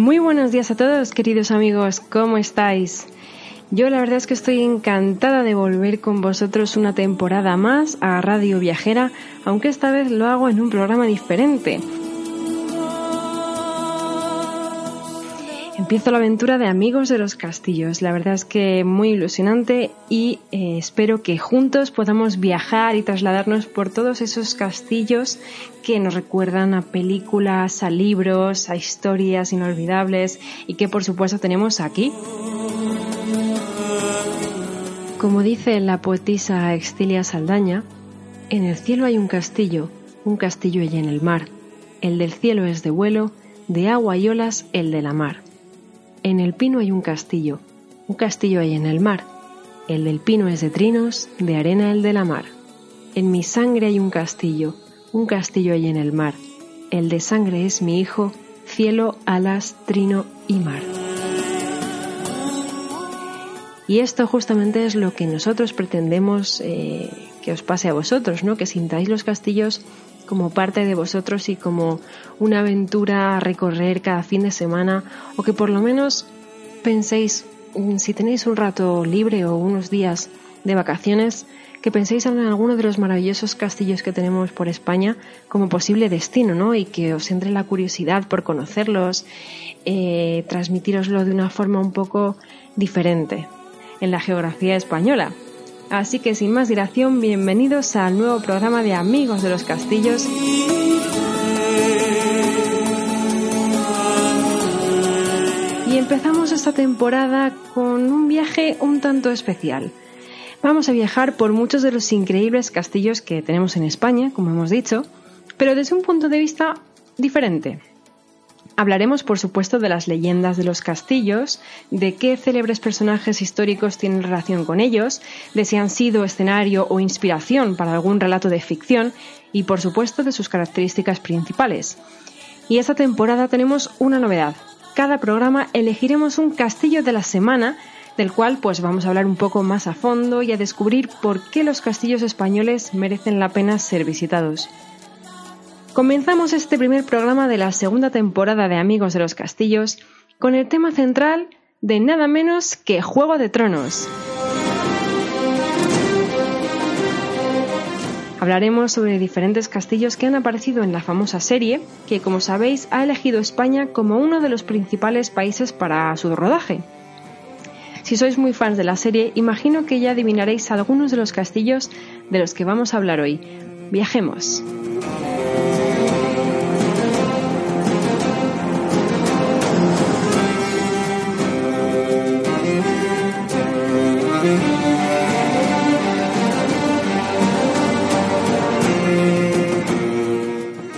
Muy buenos días a todos, queridos amigos, ¿cómo estáis? Yo la verdad es que estoy encantada de volver con vosotros una temporada más a Radio Viajera, aunque esta vez lo hago en un programa diferente. Empiezo la aventura de Amigos de los Castillos. La verdad es que muy ilusionante y eh, espero que juntos podamos viajar y trasladarnos por todos esos castillos que nos recuerdan a películas, a libros, a historias inolvidables y que por supuesto tenemos aquí. Como dice la poetisa Extilia Saldaña, en el cielo hay un castillo, un castillo y en el mar. El del cielo es de vuelo, de agua y olas el de la mar. En el pino hay un castillo, un castillo hay en el mar. El del pino es de trinos, de arena el de la mar. En mi sangre hay un castillo, un castillo hay en el mar. El de sangre es mi hijo, cielo, alas, trino y mar. Y esto justamente es lo que nosotros pretendemos eh, que os pase a vosotros, ¿no? Que sintáis los castillos como parte de vosotros y como una aventura a recorrer cada fin de semana o que por lo menos penséis, mm, si tenéis un rato libre o unos días de vacaciones, que penséis en alguno de los maravillosos castillos que tenemos por España como posible destino, ¿no? Y que os entre la curiosidad por conocerlos, eh, transmitiroslo de una forma un poco diferente en la geografía española. Así que sin más dilación, bienvenidos al nuevo programa de Amigos de los Castillos. Y empezamos esta temporada con un viaje un tanto especial. Vamos a viajar por muchos de los increíbles castillos que tenemos en España, como hemos dicho, pero desde un punto de vista diferente. Hablaremos, por supuesto, de las leyendas de los castillos, de qué célebres personajes históricos tienen relación con ellos, de si han sido escenario o inspiración para algún relato de ficción y, por supuesto, de sus características principales. Y esta temporada tenemos una novedad. Cada programa elegiremos un castillo de la semana del cual pues vamos a hablar un poco más a fondo y a descubrir por qué los castillos españoles merecen la pena ser visitados. Comenzamos este primer programa de la segunda temporada de Amigos de los Castillos con el tema central de nada menos que Juego de Tronos. Hablaremos sobre diferentes castillos que han aparecido en la famosa serie, que como sabéis ha elegido España como uno de los principales países para su rodaje. Si sois muy fans de la serie, imagino que ya adivinaréis algunos de los castillos de los que vamos a hablar hoy. Viajemos.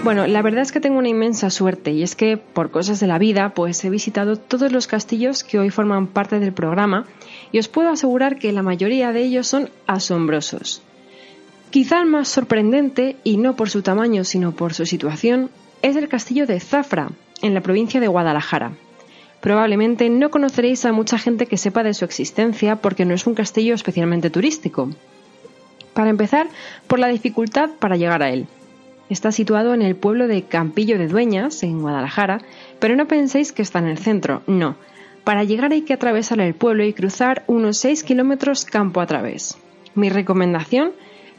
Bueno, la verdad es que tengo una inmensa suerte y es que por cosas de la vida pues he visitado todos los castillos que hoy forman parte del programa y os puedo asegurar que la mayoría de ellos son asombrosos. Quizá el más sorprendente, y no por su tamaño sino por su situación, es el castillo de Zafra, en la provincia de Guadalajara. Probablemente no conoceréis a mucha gente que sepa de su existencia porque no es un castillo especialmente turístico. Para empezar, por la dificultad para llegar a él. Está situado en el pueblo de Campillo de Dueñas, en Guadalajara, pero no penséis que está en el centro, no. Para llegar hay que atravesar el pueblo y cruzar unos 6 kilómetros campo a través. Mi recomendación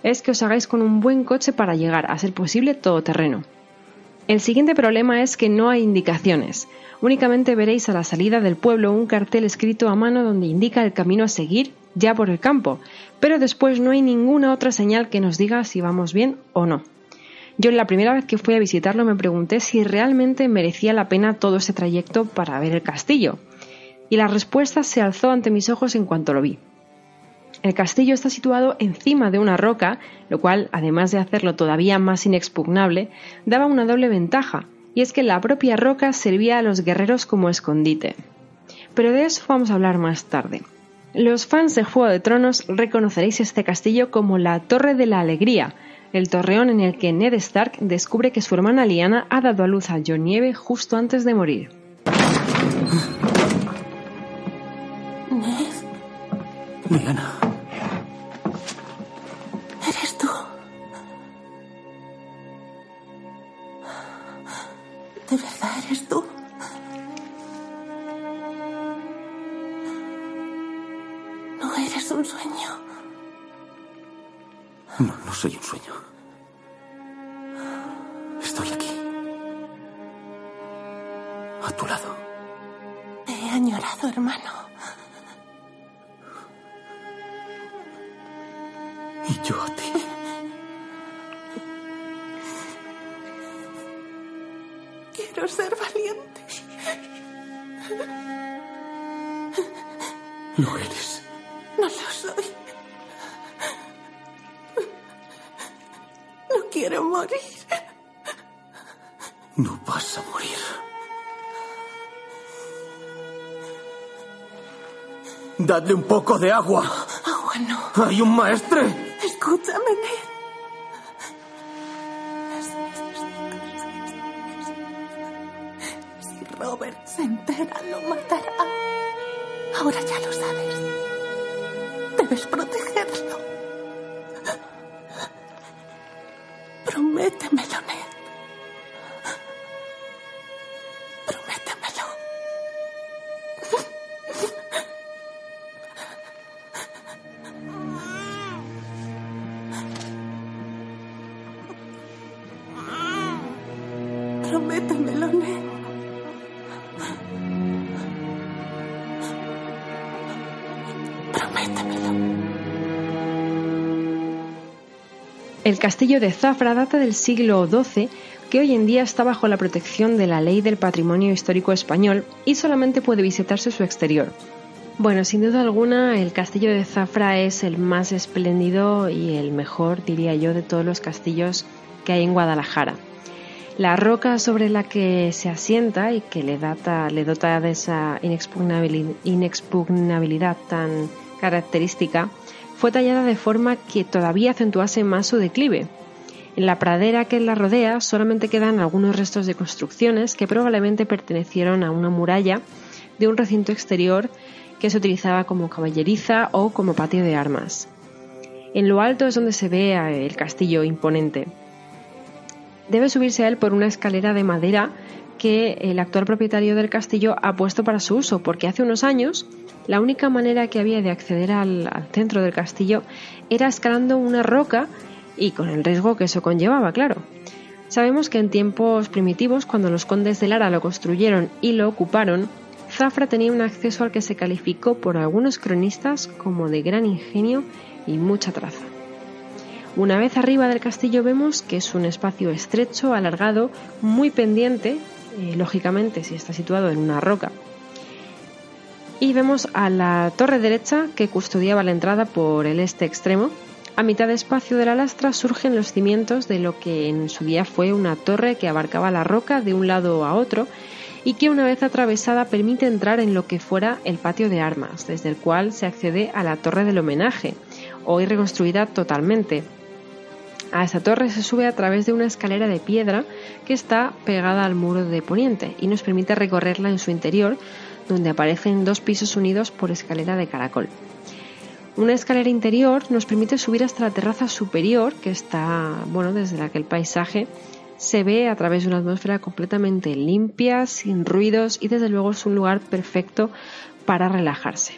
es que os hagáis con un buen coche para llegar, a ser posible, todo terreno. El siguiente problema es que no hay indicaciones. Únicamente veréis a la salida del pueblo un cartel escrito a mano donde indica el camino a seguir ya por el campo, pero después no hay ninguna otra señal que nos diga si vamos bien o no. Yo la primera vez que fui a visitarlo me pregunté si realmente merecía la pena todo ese trayecto para ver el castillo. Y la respuesta se alzó ante mis ojos en cuanto lo vi. El castillo está situado encima de una roca, lo cual, además de hacerlo todavía más inexpugnable, daba una doble ventaja, y es que la propia roca servía a los guerreros como escondite. Pero de eso vamos a hablar más tarde. Los fans de Juego de Tronos reconoceréis este castillo como la Torre de la Alegría, el torreón en el que Ned Stark descubre que su hermana Lyanna ha dado a luz a Jon Nieve justo antes de morir. Ned. Lyanna. Quiero morir. No vas a morir. Dadle un poco de agua. Agua no. Hay un maestre. Escúchame, Ned. Si Robert se entera, lo matará. Castillo de Zafra data del siglo XII, que hoy en día está bajo la protección de la Ley del Patrimonio Histórico Español y solamente puede visitarse su exterior. Bueno, sin duda alguna, el castillo de Zafra es el más espléndido y el mejor, diría yo, de todos los castillos que hay en Guadalajara. La roca sobre la que se asienta y que le, data, le dota de esa inexpugnabili- inexpugnabilidad tan característica fue tallada de forma que todavía acentuase más su declive. En la pradera que la rodea solamente quedan algunos restos de construcciones que probablemente pertenecieron a una muralla de un recinto exterior que se utilizaba como caballeriza o como patio de armas. En lo alto es donde se ve el castillo imponente. Debe subirse a él por una escalera de madera que el actual propietario del castillo ha puesto para su uso, porque hace unos años la única manera que había de acceder al, centro del castillo era escalando una roca y con el riesgo que eso conllevaba, claro. Sabemos que en tiempos primitivos, cuando los condes de Lara lo construyeron y lo ocuparon, Zafra tenía un acceso al que se calificó por algunos cronistas como de gran ingenio y mucha traza. Una vez arriba del castillo vemos que es un espacio estrecho, alargado, muy pendiente, eh, lógicamente si está situado en una roca. Y vemos a la torre derecha que custodiaba la entrada por el este extremo. A mitad de espacio de la lastra surgen los cimientos de lo que en su día fue una torre que abarcaba la roca de un lado a otro y que una vez atravesada permite entrar en lo que fuera el patio de armas, desde el cual se accede a la torre del homenaje, hoy reconstruida totalmente, a esa torre se sube a través de una escalera de piedra que está pegada al muro de poniente y nos permite recorrerla en su interior, donde aparecen dos pisos unidos por escalera de caracol. Una escalera interior nos permite subir hasta la terraza superior, que está, bueno, desde la que el paisaje se ve a través de una atmósfera completamente limpia, sin ruidos y desde luego es un lugar perfecto para relajarse.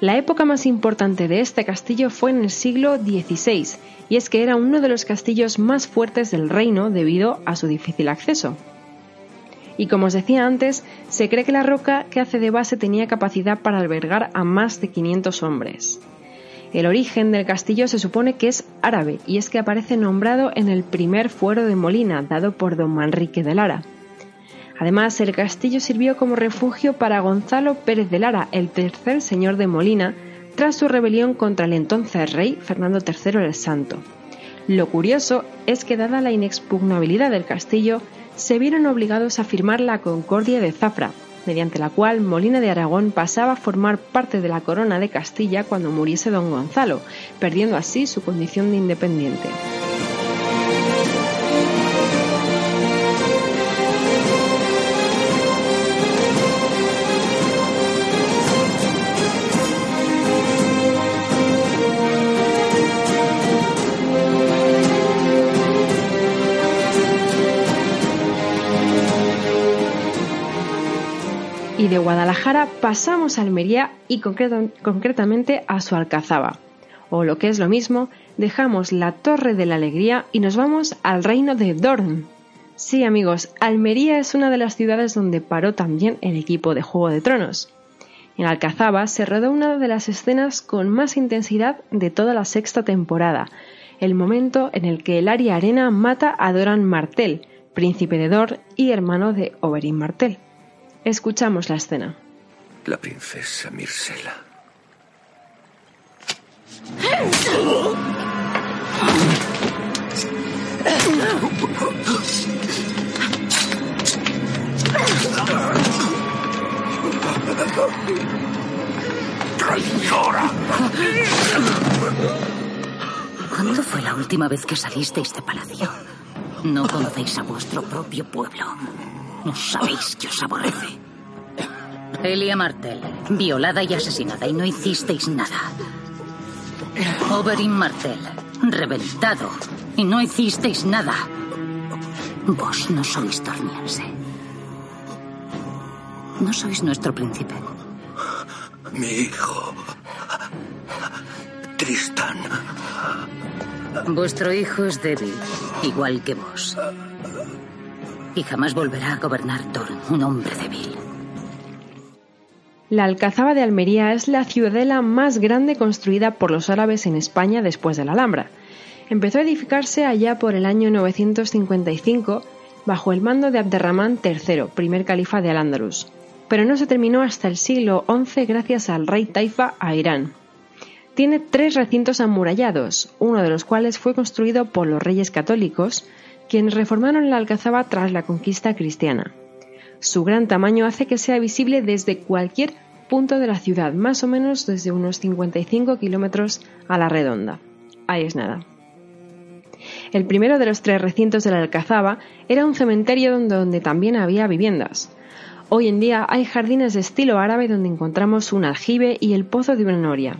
La época más importante de este castillo fue en el siglo XVI, y es que era uno de los castillos más fuertes del reino debido a su difícil acceso. Y como os decía antes, se cree que la roca que hace de base tenía capacidad para albergar a más de 500 hombres. El origen del castillo se supone que es árabe, y es que aparece nombrado en el primer fuero de Molina, dado por don Manrique de Lara. Además, el castillo sirvió como refugio para Gonzalo Pérez de Lara, el tercer señor de Molina, tras su rebelión contra el entonces rey Fernando III el Santo. Lo curioso es que, dada la inexpugnabilidad del castillo, se vieron obligados a firmar la Concordia de Zafra, mediante la cual Molina de Aragón pasaba a formar parte de la corona de Castilla cuando muriese don Gonzalo, perdiendo así su condición de independiente. De Guadalajara pasamos a Almería y concretamente a su Alcazaba. O lo que es lo mismo, dejamos la Torre de la Alegría y nos vamos al reino de Dorn. Sí amigos, Almería es una de las ciudades donde paró también el equipo de Juego de Tronos. En Alcazaba se rodó una de las escenas con más intensidad de toda la sexta temporada, el momento en el que el Aria Arena mata a Doran Martell, príncipe de Dor y hermano de Oberyn Martell. Escuchamos la escena. La princesa Mirsela. ¡Traidora! ¿Cuándo fue la última vez que salisteis de palacio? No conocéis a vuestro propio pueblo. No sabéis que os aborrece. Elia Martel, violada y asesinada y no hicisteis nada. Oberyn Martel, reventado y no hicisteis nada. Vos no sois torniense. No sois nuestro príncipe. Mi hijo. Tristan. Vuestro hijo es débil, igual que vos. Y jamás volverá a gobernar Dorn, un hombre débil. La Alcazaba de Almería es la ciudadela más grande construida por los árabes en España después de la Alhambra. Empezó a edificarse allá por el año 955 bajo el mando de Abderramán III, primer califa de Al-Ándalus, pero no se terminó hasta el siglo XI gracias al rey Taifa a Irán. Tiene tres recintos amurallados, uno de los cuales fue construido por los reyes católicos, quienes reformaron la alcazaba tras la conquista cristiana. Su gran tamaño hace que sea visible desde cualquier punto de la ciudad, más o menos desde unos 55 kilómetros a la redonda. Ahí es nada. El primero de los tres recintos de la Alcazaba era un cementerio donde, también había viviendas. Hoy en día hay jardines de estilo árabe donde encontramos un aljibe y el pozo de una noria.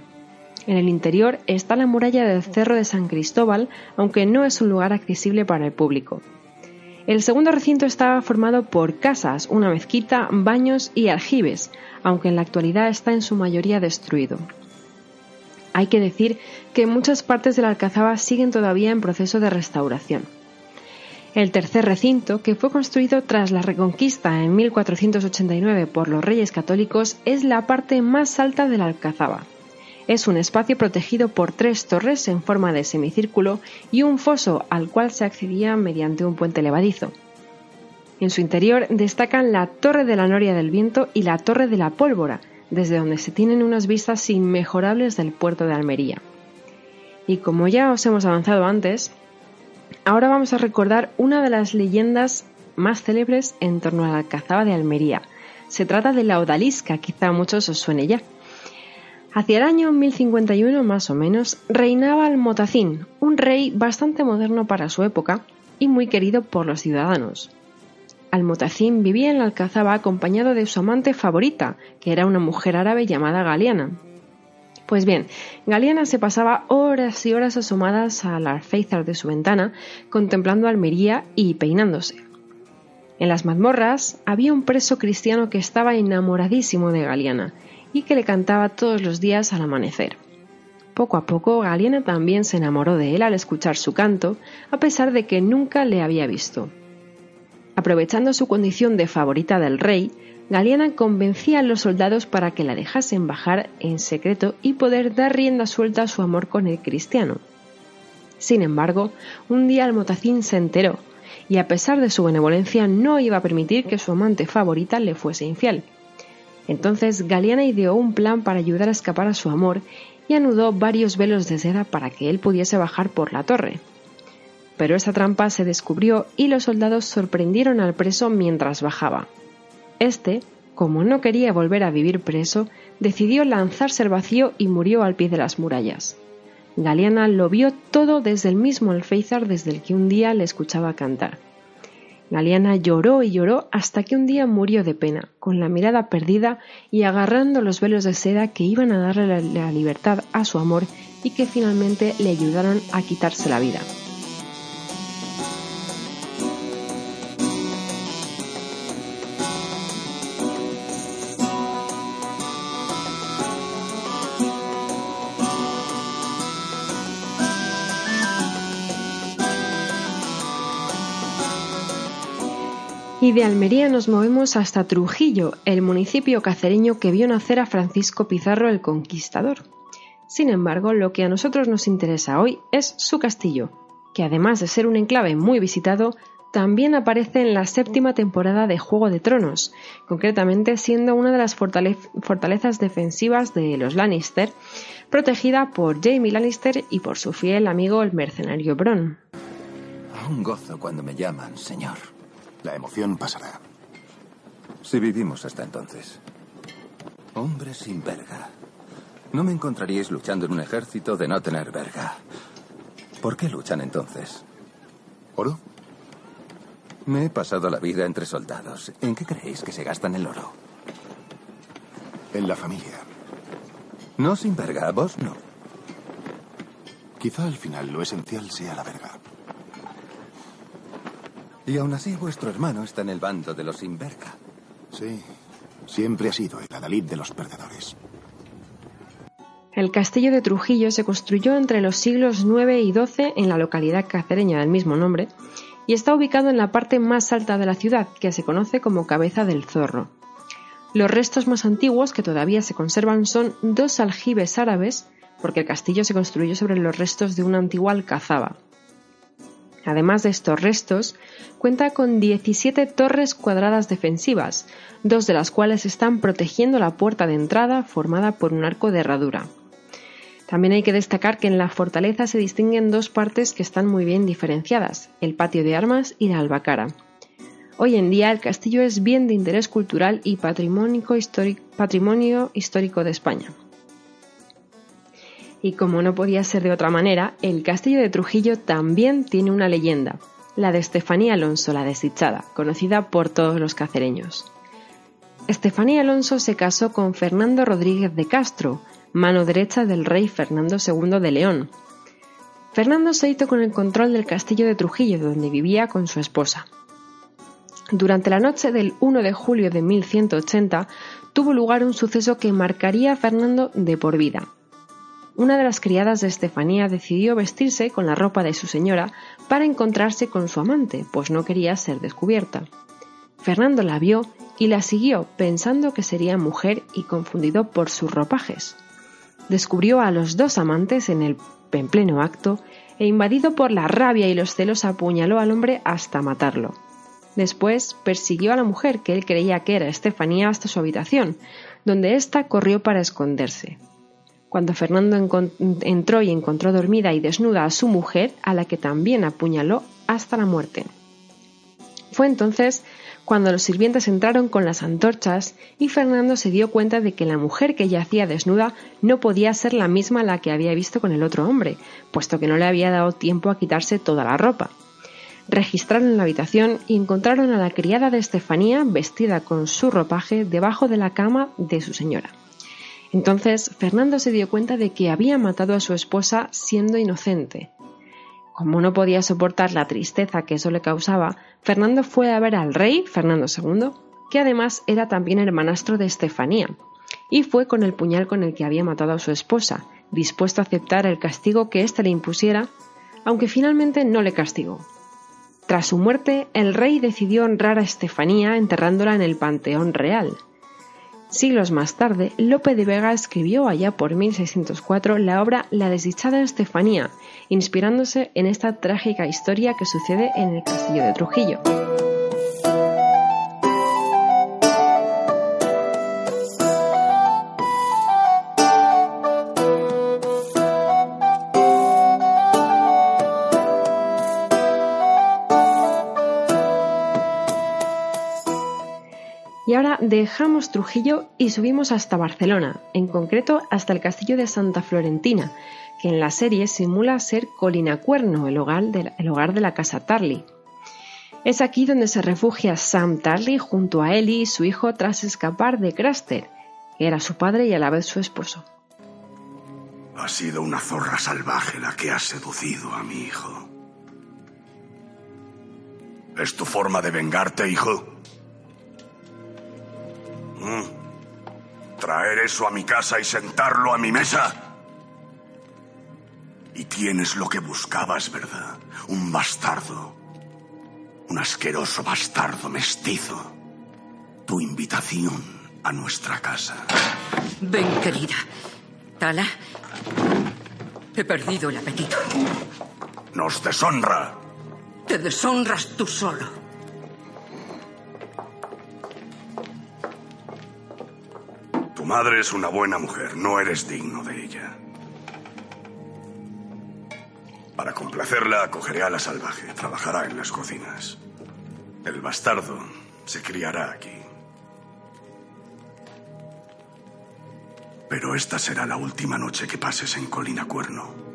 En el interior está la muralla del Cerro de San Cristóbal, aunque no es un lugar accesible para el público. El segundo recinto estaba formado por casas, una mezquita, baños y aljibes, aunque en la actualidad está en su mayoría destruido. Hay que decir que muchas partes de la Alcazaba siguen todavía en proceso de restauración. El tercer recinto, que fue construido tras la Reconquista en 1489 por los Reyes Católicos, es la parte más alta de la Alcazaba. Es un espacio protegido por tres torres en forma de semicírculo y un foso al cual se accedía mediante un puente levadizo. En su interior destacan la Torre de la Noria del Viento y la Torre de la Pólvora, desde donde se tienen unas vistas inmejorables del puerto de Almería. Y como ya os hemos avanzado antes, ahora vamos a recordar una de las leyendas más célebres en torno a la Alcazaba de Almería. Se trata de la Odalisca, quizá a muchos os suene ya. Hacia el año 1051 más o menos reinaba Almotacín, un rey bastante moderno para su época y muy querido por los ciudadanos. Almotacín vivía en la Alcazaba acompañado de su amante favorita, que era una mujer árabe llamada Galiana. Pues bien, Galiana se pasaba horas y horas asomadas al alféizar de su ventana, contemplando Almería y peinándose. En las mazmorras había un preso cristiano que estaba enamoradísimo de Galiana y que le cantaba todos los días al amanecer. Poco a poco Galiana también se enamoró de él al escuchar su canto, a pesar de que nunca le había visto. Aprovechando su condición de favorita del rey, Galiana convencía a los soldados para que la dejasen bajar en secreto y poder dar rienda suelta a su amor con el cristiano. Sin embargo, un día Almotacín se enteró, y a pesar de su benevolencia no iba a permitir que su amante favorita le fuese infiel. Entonces Galiana ideó un plan para ayudar a escapar a su amor y anudó varios velos de seda para que él pudiese bajar por la torre. Pero esa trampa se descubrió y los soldados sorprendieron al preso mientras bajaba. Este, como no quería volver a vivir preso, decidió lanzarse al vacío y murió al pie de las murallas. Galiana lo vio todo desde el mismo alféizar desde el que un día le escuchaba cantar. Galiana lloró y lloró hasta que un día murió de pena, con la mirada perdida y agarrando los velos de seda que iban a darle la, libertad a su amor y que finalmente le ayudaron a quitarse la vida. Y de Almería nos movemos hasta Trujillo, el municipio cacereño que vio nacer a Francisco Pizarro el Conquistador. Sin embargo, lo que a nosotros nos interesa hoy es su castillo, que además de ser un enclave muy visitado, también aparece en la séptima temporada de Juego de Tronos, concretamente siendo una de las fortalezas defensivas de los Lannister, protegida por Jaime Lannister y por su fiel amigo el mercenario Bron. Un gozo cuando me llaman, señor. La emoción pasará. Si vivimos hasta entonces. Hombre sin verga. No me encontraríais luchando en un ejército de no tener verga. ¿Por qué luchan entonces? ¿Oro? Me he pasado la vida entre soldados. ¿En qué creéis que se gastan el oro? En la familia. No sin verga, vos no. Quizá al final lo esencial sea la verga. Y aún así vuestro hermano está en el bando de los sin verga. Sí, siempre ha sido el adalid de los perdedores. El castillo de Trujillo se construyó entre los siglos IX y XII en la localidad cacereña del mismo nombre y está ubicado en la parte más alta de la ciudad, que se conoce como Cabeza del Zorro. Los restos más antiguos que todavía se conservan son dos aljibes árabes, porque el castillo se construyó sobre los restos de una antigua alcazaba. Además de estos restos, cuenta con 17 torres cuadradas defensivas, dos de las cuales están protegiendo la puerta de entrada formada por un arco de herradura. También hay que destacar que en la fortaleza se distinguen dos partes que están muy bien diferenciadas, el patio de armas y la albacara. Hoy en día el castillo es bien de interés cultural y patrimonio histórico de España. Y como no podía ser de otra manera, el castillo de Trujillo también tiene una leyenda, la de Estefanía Alonso la desdichada, conocida por todos los cacereños. Estefanía Alonso se casó con Fernando Rodríguez de Castro, mano derecha del rey Fernando II de León. Fernando se hizo con el control del castillo de Trujillo, donde vivía con su esposa. Durante la noche del 1 de julio de 1180 tuvo lugar un suceso que marcaría a Fernando de por vida. Una de las criadas de Estefanía decidió vestirse con la ropa de su señora para encontrarse con su amante, pues no quería ser descubierta. Fernando la vio y la siguió pensando que sería mujer y confundido por sus ropajes descubrió a los dos amantes en el en pleno acto e invadido por la rabia y los celos apuñaló al hombre hasta matarlo. Después persiguió a la mujer que él creía que era Estefanía hasta su habitación, donde ésta corrió para esconderse. Cuando Fernando entró y encontró dormida y desnuda a su mujer, a la que también apuñaló hasta la muerte. Fue entonces cuando los sirvientes entraron con las antorchas y Fernando se dio cuenta de que la mujer que yacía desnuda no podía ser la misma la que había visto con el otro hombre, puesto que no le había dado tiempo a quitarse toda la ropa. Registraron la habitación y encontraron a la criada de Estefanía vestida con su ropaje debajo de la cama de su señora. Entonces Fernando se dio cuenta de que había matado a su esposa siendo inocente, como no podía soportar la tristeza que eso le causaba, Fernando fue a ver al rey, Fernando II, que además era también hermanastro de Estefanía, y fue con el puñal con el que había matado a su esposa, dispuesto a aceptar el castigo que éste le impusiera, aunque finalmente no le castigó. Tras su muerte, el rey decidió honrar a Estefanía enterrándola en el Panteón Real. Siglos más tarde, Lope de Vega escribió allá por 1604 la obra La desdichada Estefanía, inspirándose en esta trágica historia que sucede en el castillo de Trujillo. Dejamos Trujillo y subimos hasta Barcelona, en concreto hasta el castillo de Santa Florentina, que en la serie simula ser Colinacuerno, el el hogar de la casa Tarly. Es aquí donde se refugia Sam Tarly junto a Ellie y su hijo tras escapar de Craster, que era su padre y a la vez su esposo. Ha sido una zorra salvaje la que ha seducido a mi hijo. ¿Es tu forma de vengarte, hijo? ¿Mm? ¿Traer eso a mi casa y sentarlo a mi mesa? Y tienes lo que buscabas, ¿verdad? Un bastardo. Un asqueroso bastardo mestizo. Tu invitación a nuestra casa. Ven, querida. Tala. He perdido el apetito. Nos deshonra. Te deshonras tú solo. Madre es una buena mujer. No eres digno de ella. Para complacerla, acogeré a la salvaje. Trabajará en las cocinas. El bastardo se criará aquí. Pero esta será la última noche que pases en Colina Cuerno.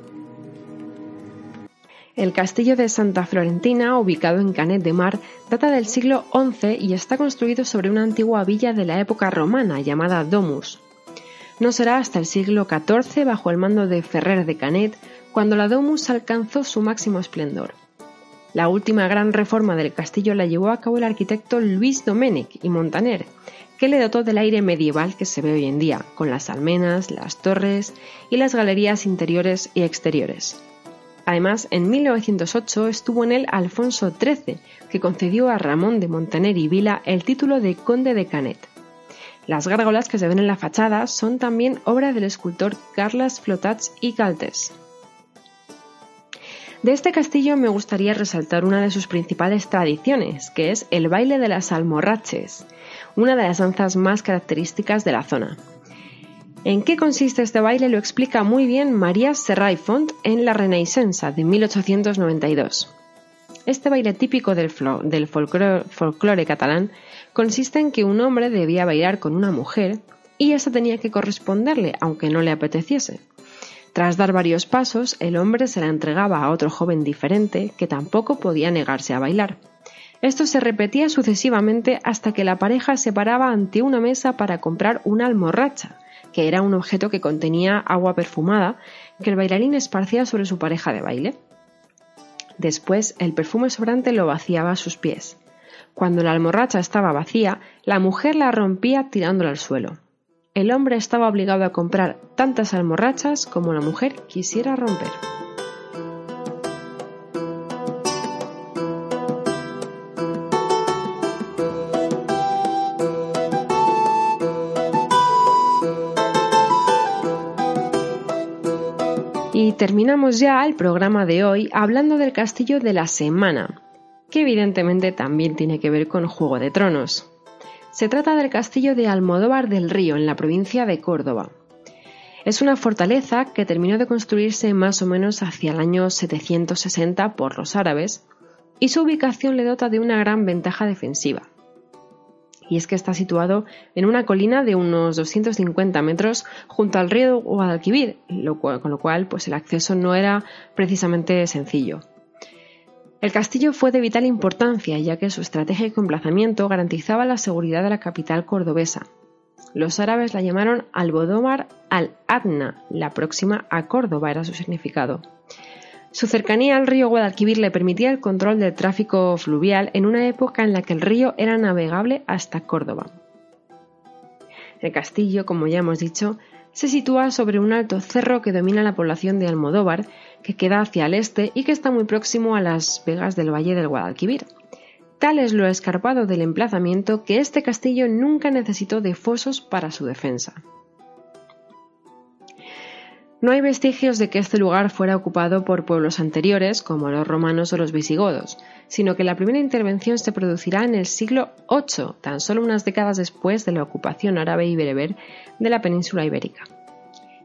El castillo de Santa Florentina, ubicado en Canet de Mar, data del siglo XI y está construido sobre una antigua villa de la época romana llamada Domus. No será hasta el siglo XIV, bajo el mando de Ferrer de Canet, cuando la Domus alcanzó su máximo esplendor. La última gran reforma del castillo la llevó a cabo el arquitecto Luis Domènech y Montaner, que le dotó del aire medieval que se ve hoy en día, con las almenas, las torres y las galerías interiores y exteriores. Además, en 1908 estuvo en él Alfonso XIII, que concedió a Ramón de Montaner y Vila el título de conde de Canet. Las gárgolas que se ven en la fachada son también obra del escultor Carles Flotats y Galtes. De este castillo me gustaría resaltar una de sus principales tradiciones, que es el baile de las almorraches, una de las danzas más características de la zona. ¿En qué consiste este baile? Lo explica muy bien María Serray Font en La Renaissance de 1892. Este baile típico del, del folclore catalán consiste en que un hombre debía bailar con una mujer y esta tenía que corresponderle, aunque no le apeteciese. Tras dar varios pasos, el hombre se la entregaba a otro joven diferente que tampoco podía negarse a bailar. Esto se repetía sucesivamente hasta que la pareja se paraba ante una mesa para comprar una almorracha, que era un objeto que contenía agua perfumada que el bailarín esparcía sobre su pareja de baile. Después, el perfume sobrante lo vaciaba a sus pies. Cuando la almorracha estaba vacía, la mujer la rompía tirándola al suelo. El hombre estaba obligado a comprar tantas almorrachas como la mujer quisiera romper. Terminamos ya el programa de hoy hablando del castillo de la semana, que evidentemente también tiene que ver con Juego de Tronos. Se trata del castillo de Almodóvar del Río, en la provincia de Córdoba. Es una fortaleza que terminó de construirse más o menos hacia el año 760 por los árabes, y su ubicación le dota de una gran ventaja defensiva y es que está situado en una colina de unos 250 metros junto al río Guadalquivir, con lo cual pues, el acceso no era precisamente sencillo. El castillo fue de vital importancia, ya que su estratégico emplazamiento garantizaba la seguridad de la capital cordobesa. Los árabes la llamaron Albodómar al-Adna, la próxima a Córdoba era su significado. Su cercanía al río Guadalquivir le permitía el control del tráfico fluvial en una época en la que el río era navegable hasta Córdoba. El castillo, como ya hemos dicho, se sitúa sobre un alto cerro que domina la población de Almodóvar, que queda hacia el este y que está muy próximo a las vegas del Valle del Guadalquivir. Tal es lo escarpado del emplazamiento que este castillo nunca necesitó de fosos para su defensa. No hay vestigios de que este lugar fuera ocupado por pueblos anteriores, como los romanos o los visigodos, sino que la primera intervención se producirá en el siglo VIII, tan solo unas décadas después de la ocupación árabe y bereber de la península ibérica.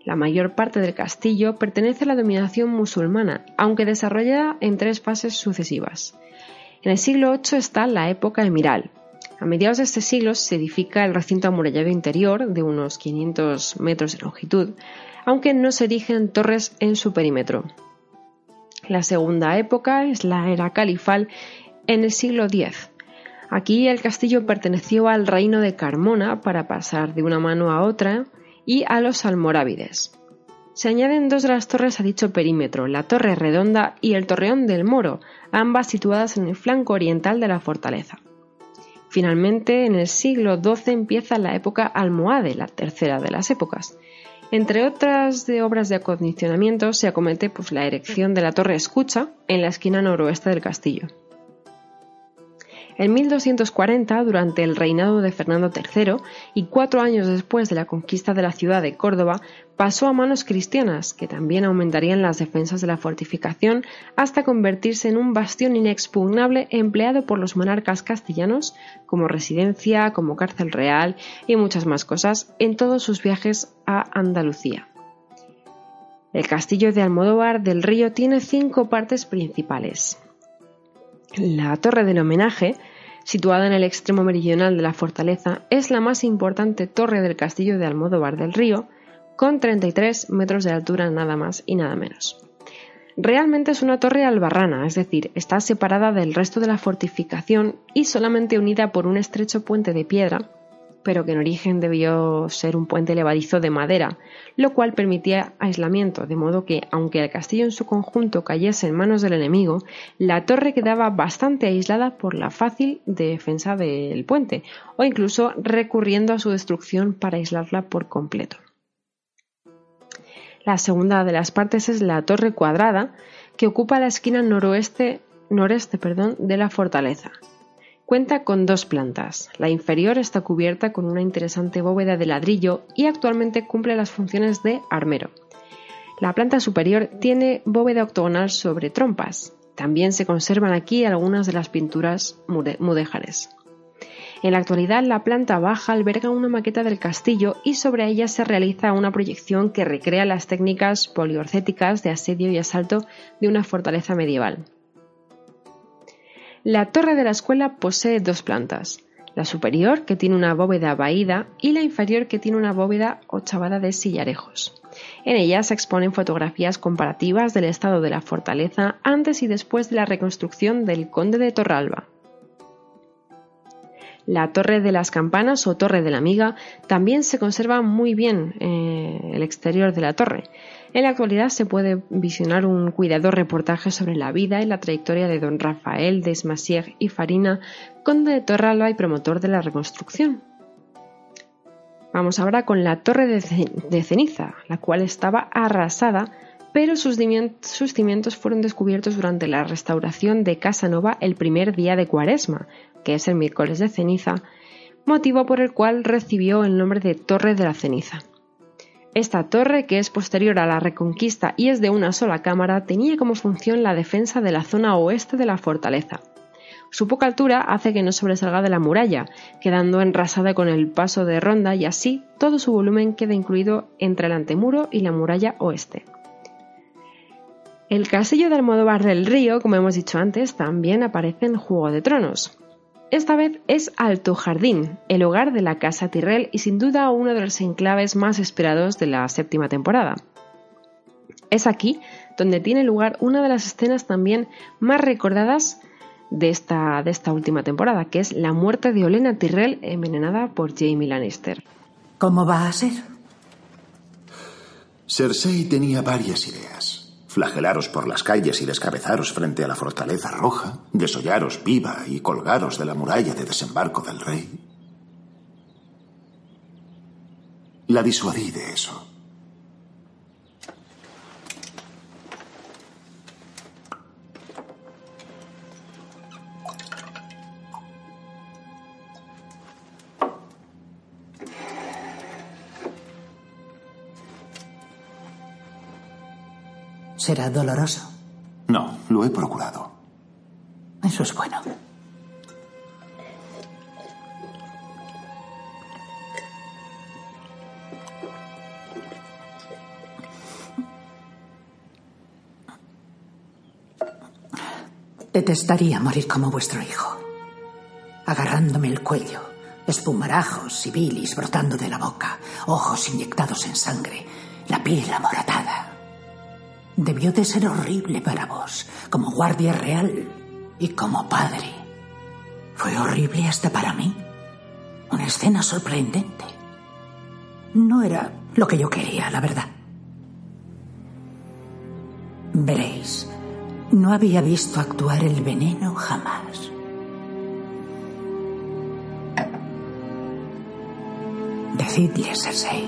La mayor parte del castillo pertenece a la dominación musulmana, aunque desarrollada en tres fases sucesivas. En el siglo VIII está la época emiral. A mediados de este siglo se edifica el recinto amurallado interior, de unos 500 metros de longitud, aunque no se erigen torres en su perímetro. La segunda época es la era califal en el siglo X. Aquí el castillo perteneció al reino de Carmona para pasar de una mano a otra y a los almorávides. Se añaden dos de las torres a dicho perímetro, la Torre Redonda y el Torreón del Moro, ambas situadas en el flanco oriental de la fortaleza. Finalmente, en el siglo XII empieza la época almohade, la tercera de las épocas, entre otras de obras de acondicionamiento se acomete pues, la erección de la torre escucha en la esquina noroeste del castillo. En 1240, durante el reinado de Fernando III y cuatro años después de la conquista de la ciudad de Córdoba, pasó a manos cristianas, que también aumentarían las defensas de la fortificación hasta convertirse en un bastión inexpugnable empleado por los monarcas castellanos como residencia, como cárcel real y muchas más cosas en todos sus viajes a Andalucía. El castillo de Almodóvar del Río tiene cinco partes principales. La torre del homenaje, situada en el extremo meridional de la fortaleza, es la más importante torre del castillo de Almodóvar del Río, con 33 metros de altura nada más y nada menos. Realmente es una torre albarrana, es decir, está separada del resto de la fortificación y solamente unida por un estrecho puente de piedra pero que en origen debió ser un puente levadizo de madera, lo cual permitía aislamiento, de modo que, aunque el castillo en su conjunto cayese en manos del enemigo, la torre quedaba bastante aislada por la fácil defensa del puente, o incluso recurriendo a su destrucción para aislarla por completo. La segunda de las partes es la torre cuadrada, que ocupa la esquina noroeste, noreste perdón, de la fortaleza. Cuenta con dos plantas. La inferior está cubierta con una interesante bóveda de ladrillo y actualmente cumple las funciones de armero. La planta superior tiene bóveda octogonal sobre trompas. También se conservan aquí algunas de las pinturas mudéjares. En la actualidad, la planta baja alberga una maqueta del castillo y sobre ella se realiza una proyección que recrea las técnicas poliorcéticas de asedio y asalto de una fortaleza medieval. La torre de la escuela posee dos plantas, la superior que tiene una bóveda vaída y la inferior que tiene una bóveda ochavada de sillarejos. En ella se exponen fotografías comparativas del estado de la fortaleza antes y después de la reconstrucción del conde de Torralba. La torre de las campanas o torre de la amiga también se conserva muy bien eh, el exterior de la torre. En la actualidad se puede visionar un cuidado reportaje sobre la vida y la trayectoria de don Rafael Desmasier y Farina, conde de Torralba y promotor de la reconstrucción. Vamos ahora con la torre de ceniza, la cual estaba arrasada, pero sus cimientos fueron descubiertos durante la restauración de Casanova el primer día de Cuaresma, que es el miércoles de ceniza, motivo por el cual recibió el nombre de Torre de la Ceniza. Esta torre, que es posterior a la Reconquista y es de una sola cámara, tenía como función la defensa de la zona oeste de la fortaleza. Su poca altura hace que no sobresalga de la muralla, quedando enrasada con el paso de ronda y así todo su volumen queda incluido entre el antemuro y la muralla oeste. El castillo de Almodóvar del Río, como hemos dicho antes, también aparece en Juego de Tronos. Esta vez es Alto Jardín, el hogar de la Casa Tyrell y sin duda uno de los enclaves más esperados de la séptima temporada. Es aquí donde tiene lugar una de las escenas también más recordadas de esta, de esta última temporada, que es la muerte de Olena Tyrell envenenada por Jamie Lannister. ¿Cómo va a ser? Cersei tenía varias ideas flagelaros por las calles y descabezaros frente a la fortaleza roja, desollaros viva y colgaros de la muralla de desembarco del rey. La disuadí de eso. ¿Será doloroso? No, lo he procurado. Eso es bueno. Detestaría morir como vuestro hijo, agarrándome el cuello, espumarajos y bilis brotando de la boca, ojos inyectados en sangre, la piel amoratada. Debió de ser horrible para vos, como guardia real y como padre. Fue horrible hasta para mí. Una escena sorprendente. No era lo que yo quería, la verdad. Veréis, no había visto actuar el veneno jamás. Decidle, Cersei,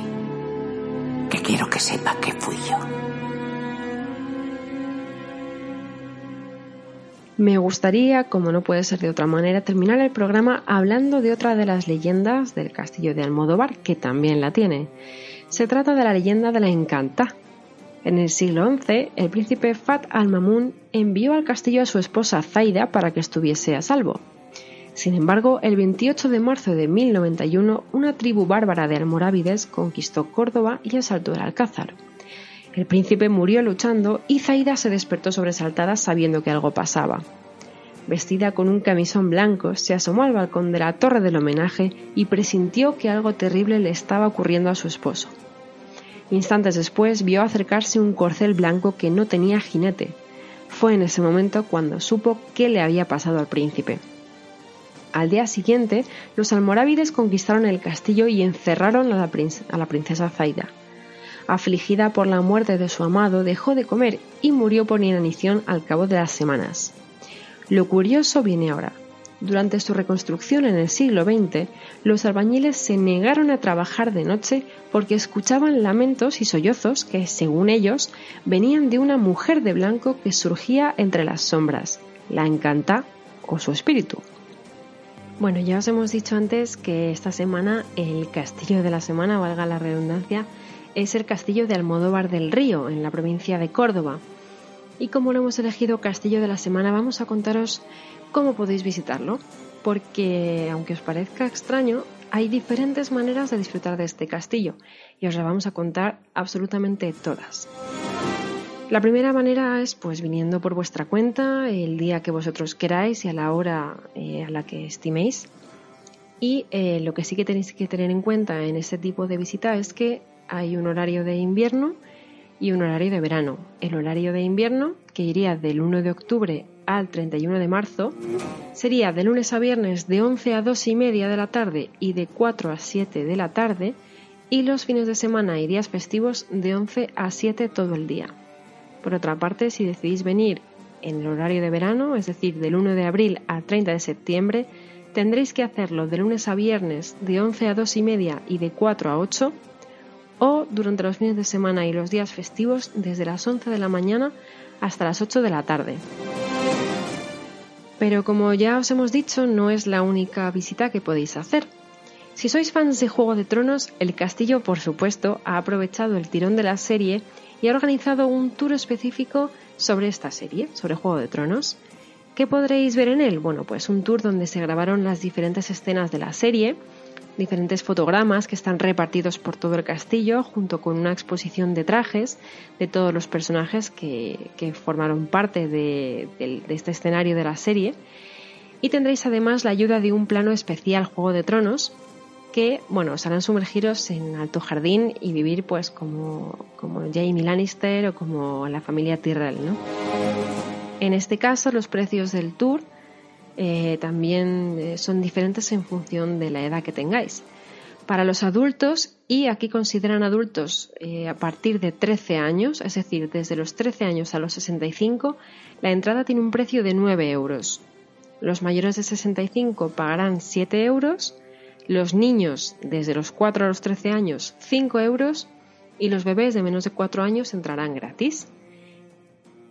que quiero que sepa que fui yo. Me gustaría, como no puede ser de otra manera, terminar el programa hablando de otra de las leyendas del castillo de Almodóvar, que también la tiene. Se trata de la leyenda de la Encantá. En el siglo XI, el príncipe Fat al-Mamun envió al castillo a su esposa Zaida para que estuviese a salvo. Sin embargo, el 28 de marzo de 1091, una tribu bárbara de almorávides conquistó Córdoba y asaltó el Alcázar. El príncipe murió luchando y Zaida se despertó sobresaltada sabiendo que algo pasaba. Vestida con un camisón blanco, se asomó al balcón de la torre del homenaje y presintió que algo terrible le estaba ocurriendo a su esposo. Instantes después vio acercarse un corcel blanco que no tenía jinete. Fue en ese momento cuando supo qué le había pasado al príncipe. Al día siguiente, los almorávides conquistaron el castillo y encerraron a la, princesa Zaida. Afligida por la muerte de su amado, dejó de comer y murió por inanición al cabo de las semanas. Lo curioso viene ahora. Durante su reconstrucción en el siglo XX, los albañiles se negaron a trabajar de noche porque escuchaban lamentos y sollozos que, según ellos, venían de una mujer de blanco que surgía entre las sombras, la encanta o su espíritu. Bueno, ya os hemos dicho antes que esta semana el castillo de la semana, valga la redundancia, es el castillo de Almodóvar del Río, en la provincia de Córdoba. Y como lo hemos elegido castillo de la semana, vamos a contaros cómo podéis visitarlo, porque aunque os parezca extraño, hay diferentes maneras de disfrutar de este castillo y os la vamos a contar absolutamente todas. La primera manera es pues viniendo por vuestra cuenta el día que vosotros queráis y a la hora eh, a la que estiméis. Y eh, lo que sí que tenéis que tener en cuenta en ese tipo de visita es que hay un horario de invierno y un horario de verano. El horario de invierno, que iría del 1 de octubre al 31 de marzo, sería de lunes a viernes de 11 a 2 y media de la tarde y de 4 a 7 de la tarde, y los fines de semana y días festivos de 11 a 7 todo el día. Por otra parte, si decidís venir en el horario de verano, es decir, del 1 de abril al 30 de septiembre, tendréis que hacerlo de lunes a viernes de 11 a 2 y media y de 4 a 8, o durante los fines de semana y los días festivos desde las 11 de la mañana hasta las 8 de la tarde. Pero como ya os hemos dicho, no es la única visita que podéis hacer. Si sois fans de Juego de Tronos, el castillo, por supuesto, ha aprovechado el tirón de la serie y ha organizado un tour específico sobre esta serie, sobre Juego de Tronos. ¿Qué podréis ver en él? Bueno, pues un tour donde se grabaron las diferentes escenas de la serie, diferentes fotogramas que están repartidos por todo el castillo, junto con una exposición de trajes de todos los personajes que, formaron parte de, de este escenario de la serie. Y tendréis además la ayuda de un plano especial Juego de Tronos, que, bueno, os harán sumergiros en Alto Jardín y vivir pues como, como Jamie Lannister o como la familia Tyrell, ¿no? En este caso, los precios del tour eh, también eh, son diferentes en función de la edad que tengáis. Para los adultos, y aquí consideran adultos eh, a partir de 13 años, es decir, desde los 13 años a los 65, la entrada tiene un precio de 9 euros. Los mayores de 65 pagarán 7 euros los niños desde los 4 a los 13 años 5 euros y los bebés de menos de 4 años entrarán gratis.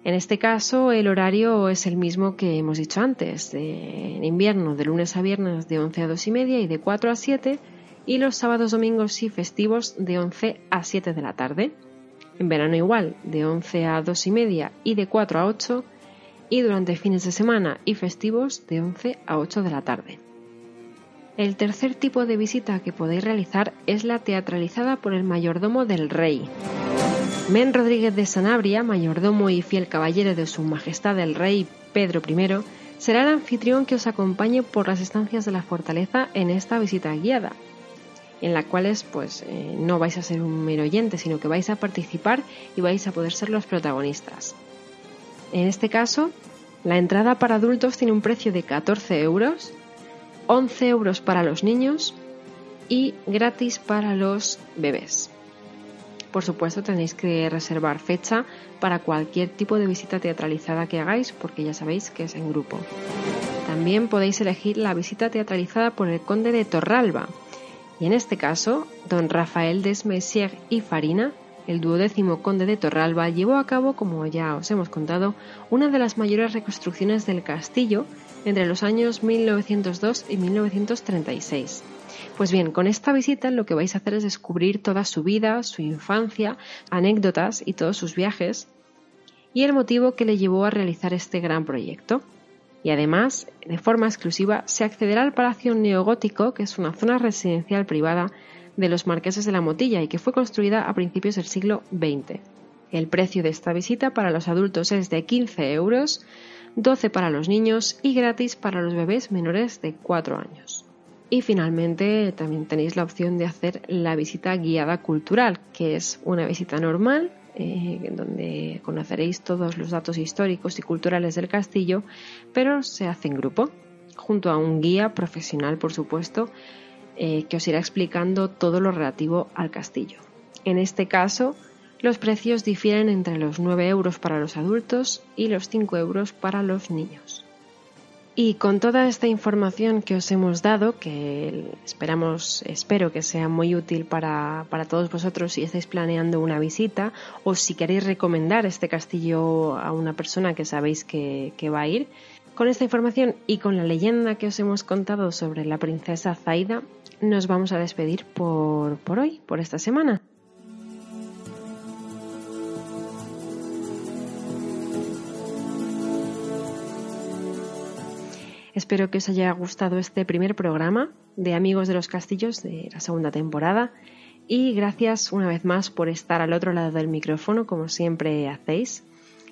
En este caso el horario es el mismo que hemos dicho antes, en invierno de lunes a viernes de 11 a 2 y media y de 4 a 7 y los sábados, domingos y festivos de 11 a 7 de la tarde. En verano igual, de 11 a 2 y media y de 4 a 8 y durante fines de semana y festivos de 11 a 8 de la tarde. El tercer tipo de visita que podéis realizar es la teatralizada por el mayordomo del rey. Men Rodríguez de Sanabria, mayordomo y fiel caballero de Su Majestad el Rey Pedro I, será el anfitrión que os acompañe por las estancias de la fortaleza en esta visita guiada, en la cuales pues eh, no vais a ser un mero oyente, sino que vais a participar y vais a poder ser los protagonistas. En este caso, la entrada para adultos tiene un precio de 14 euros 11 euros para los niños y gratis para los bebés. Por supuesto tenéis que reservar fecha para cualquier tipo de visita teatralizada que hagáis porque ya sabéis que es en grupo. También podéis elegir la visita teatralizada por el conde de Torralba y en este caso don Rafael Desmessier y Farina, el duodécimo conde de Torralba llevó a cabo, como ya os hemos contado, una de las mayores reconstrucciones del castillo entre los años 1902 y 1936. Pues bien, con esta visita lo que vais a hacer es descubrir toda su vida, su infancia, anécdotas y todos sus viajes y el motivo que le llevó a realizar este gran proyecto. Y además, de forma exclusiva, se accederá al Palacio Neogótico, que es una zona residencial privada de los marqueses de la Motilla y que fue construida a principios del siglo XX. El precio de esta visita para los adultos es de 15 euros, 12 para los niños y gratis para los bebés menores de 4 años. Y finalmente también tenéis la opción de hacer la visita guiada cultural, que es una visita normal eh, donde conoceréis todos los datos históricos y culturales del castillo, pero se hace en grupo, junto a un guía profesional, por supuesto, eh, que os irá explicando todo lo relativo al castillo. En este caso, los precios difieren entre los 9 euros para los adultos y los 5 euros para los niños. Y con toda esta información que os hemos dado, que esperamos, espero que sea muy útil para, todos vosotros si estáis planeando una visita o si queréis recomendar este castillo a una persona que sabéis que, que va a ir, con esta información y con la leyenda que os hemos contado sobre la princesa Zaida, nos vamos a despedir por, por hoy, por esta semana. Espero que os haya gustado este primer programa de Amigos de los Castillos de la segunda temporada y gracias una vez más por estar al otro lado del micrófono como siempre hacéis.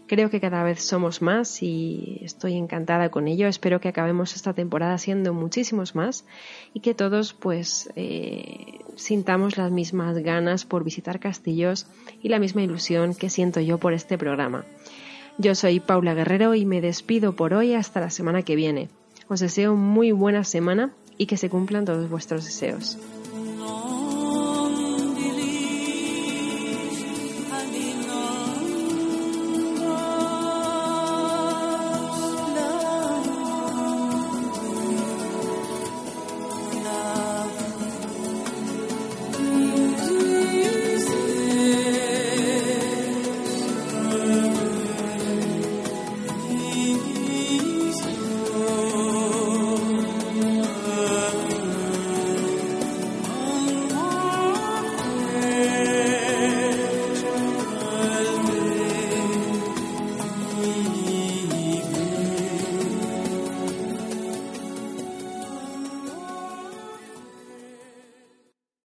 Creo que cada vez somos más y estoy encantada con ello. Espero que acabemos esta temporada siendo muchísimos más y que todos pues eh, sintamos las mismas ganas por visitar castillos y la misma ilusión que siento yo por este programa. Yo soy Paula Guerrero y me despido por hoy hasta la semana que viene. Os deseo muy buena semana y que se cumplan todos vuestros deseos.